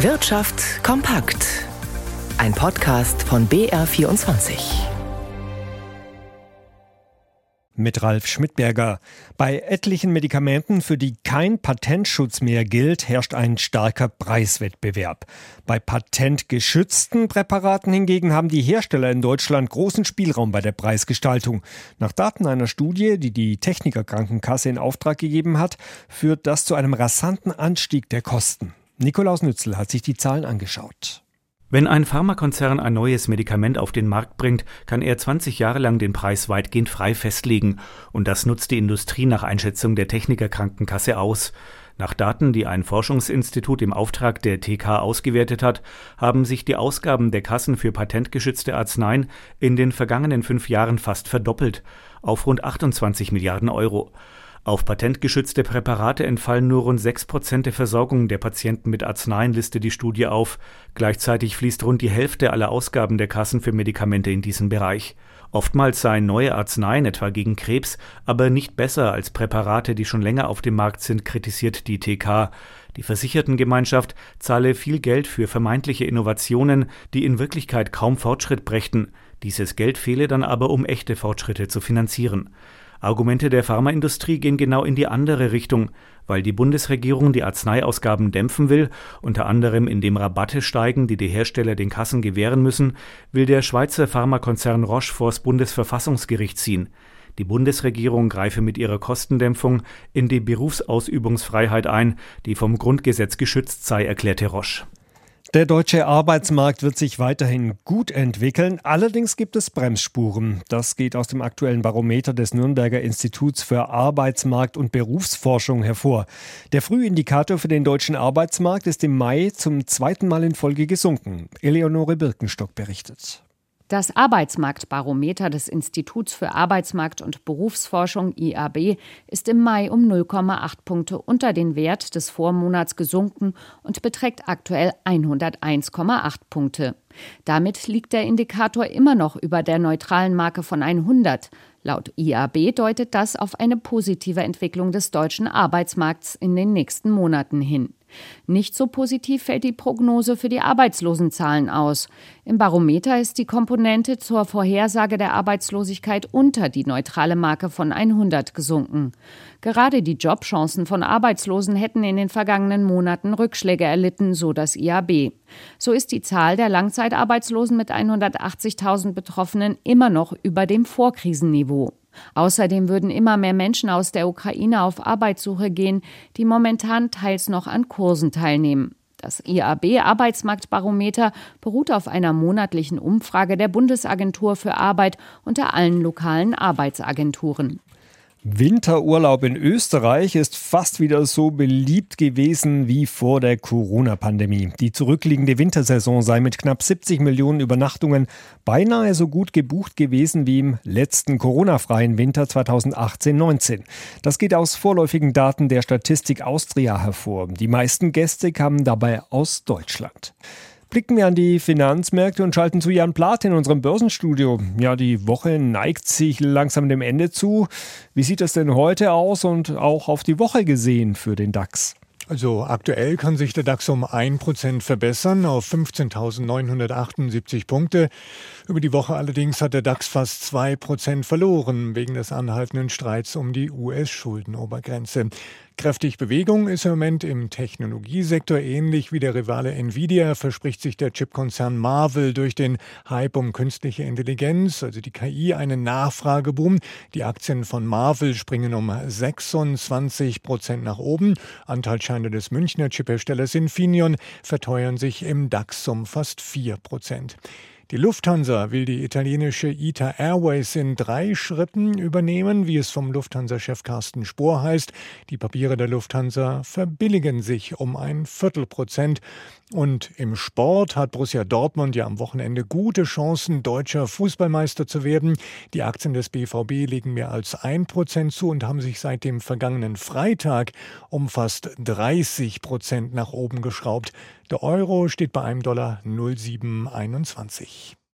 Wirtschaft kompakt. Ein Podcast von BR24. Mit Ralf Schmidberger. Bei etlichen Medikamenten, für die kein Patentschutz mehr gilt, herrscht ein starker Preiswettbewerb. Bei patentgeschützten Präparaten hingegen haben die Hersteller in Deutschland großen Spielraum bei der Preisgestaltung. Nach Daten einer Studie, die die Technikerkrankenkasse in Auftrag gegeben hat, führt das zu einem rasanten Anstieg der Kosten. Nikolaus Nützel hat sich die Zahlen angeschaut. Wenn ein Pharmakonzern ein neues Medikament auf den Markt bringt, kann er 20 Jahre lang den Preis weitgehend frei festlegen. Und das nutzt die Industrie nach Einschätzung der Technikerkrankenkasse aus. Nach Daten, die ein Forschungsinstitut im Auftrag der TK ausgewertet hat, haben sich die Ausgaben der Kassen für patentgeschützte Arzneien in den vergangenen fünf Jahren fast verdoppelt auf rund 28 Milliarden Euro. Auf patentgeschützte Präparate entfallen nur rund 6 Prozent der Versorgung der Patienten mit Arzneien, listet die Studie auf. Gleichzeitig fließt rund die Hälfte aller Ausgaben der Kassen für Medikamente in diesen Bereich. Oftmals seien neue Arzneien, etwa gegen Krebs, aber nicht besser als Präparate, die schon länger auf dem Markt sind, kritisiert die TK. Die Versichertengemeinschaft zahle viel Geld für vermeintliche Innovationen, die in Wirklichkeit kaum Fortschritt brächten. Dieses Geld fehle dann aber, um echte Fortschritte zu finanzieren. Argumente der Pharmaindustrie gehen genau in die andere Richtung, weil die Bundesregierung die Arzneiausgaben dämpfen will, unter anderem indem Rabatte steigen, die die Hersteller den Kassen gewähren müssen, will der Schweizer Pharmakonzern Roche vors Bundesverfassungsgericht ziehen. Die Bundesregierung greife mit ihrer Kostendämpfung in die Berufsausübungsfreiheit ein, die vom Grundgesetz geschützt sei, erklärte Roche. Der deutsche Arbeitsmarkt wird sich weiterhin gut entwickeln. Allerdings gibt es Bremsspuren. Das geht aus dem aktuellen Barometer des Nürnberger Instituts für Arbeitsmarkt und Berufsforschung hervor. Der Frühindikator für den deutschen Arbeitsmarkt ist im Mai zum zweiten Mal in Folge gesunken. Eleonore Birkenstock berichtet. Das Arbeitsmarktbarometer des Instituts für Arbeitsmarkt und Berufsforschung IAB ist im Mai um 0,8 Punkte unter den Wert des Vormonats gesunken und beträgt aktuell 101,8 Punkte. Damit liegt der Indikator immer noch über der neutralen Marke von 100. Laut IAB deutet das auf eine positive Entwicklung des deutschen Arbeitsmarkts in den nächsten Monaten hin. Nicht so positiv fällt die Prognose für die Arbeitslosenzahlen aus. Im Barometer ist die Komponente zur Vorhersage der Arbeitslosigkeit unter die neutrale Marke von 100 gesunken. Gerade die Jobchancen von Arbeitslosen hätten in den vergangenen Monaten Rückschläge erlitten, so das IAB. So ist die Zahl der Langzeitarbeitslosen mit 180.000 Betroffenen immer noch über dem Vorkrisenniveau. Außerdem würden immer mehr Menschen aus der Ukraine auf Arbeitssuche gehen, die momentan teils noch an Kursen teilnehmen. Das IAB Arbeitsmarktbarometer beruht auf einer monatlichen Umfrage der Bundesagentur für Arbeit unter allen lokalen Arbeitsagenturen. Winterurlaub in Österreich ist fast wieder so beliebt gewesen wie vor der Corona-Pandemie. Die zurückliegende Wintersaison sei mit knapp 70 Millionen Übernachtungen beinahe so gut gebucht gewesen wie im letzten Corona-freien Winter 2018-19. Das geht aus vorläufigen Daten der Statistik Austria hervor. Die meisten Gäste kamen dabei aus Deutschland. Blicken wir an die Finanzmärkte und schalten zu Jan Plath in unserem Börsenstudio. Ja, die Woche neigt sich langsam dem Ende zu. Wie sieht es denn heute aus und auch auf die Woche gesehen für den DAX? Also aktuell kann sich der DAX um 1% verbessern auf 15.978 Punkte. Über die Woche allerdings hat der DAX fast 2% verloren wegen des anhaltenden Streits um die US-Schuldenobergrenze. Kräftig Bewegung ist im Moment im Technologiesektor ähnlich wie der Rivale Nvidia verspricht sich der Chipkonzern Marvel durch den Hype um künstliche Intelligenz, also die KI, einen Nachfrageboom. Die Aktien von Marvel springen um 26 Prozent nach oben. Anteilsscheine des Münchner Chipherstellers Infineon verteuern sich im DAX um fast 4 Prozent. Die Lufthansa will die italienische ITA Airways in drei Schritten übernehmen, wie es vom Lufthansa-Chef Carsten Spohr heißt. Die Papiere der Lufthansa verbilligen sich um ein Viertelprozent. Und im Sport hat Borussia Dortmund ja am Wochenende gute Chancen, deutscher Fußballmeister zu werden. Die Aktien des BVB legen mehr als ein Prozent zu und haben sich seit dem vergangenen Freitag um fast 30 Prozent nach oben geschraubt. Der Euro steht bei einem Dollar 0,721.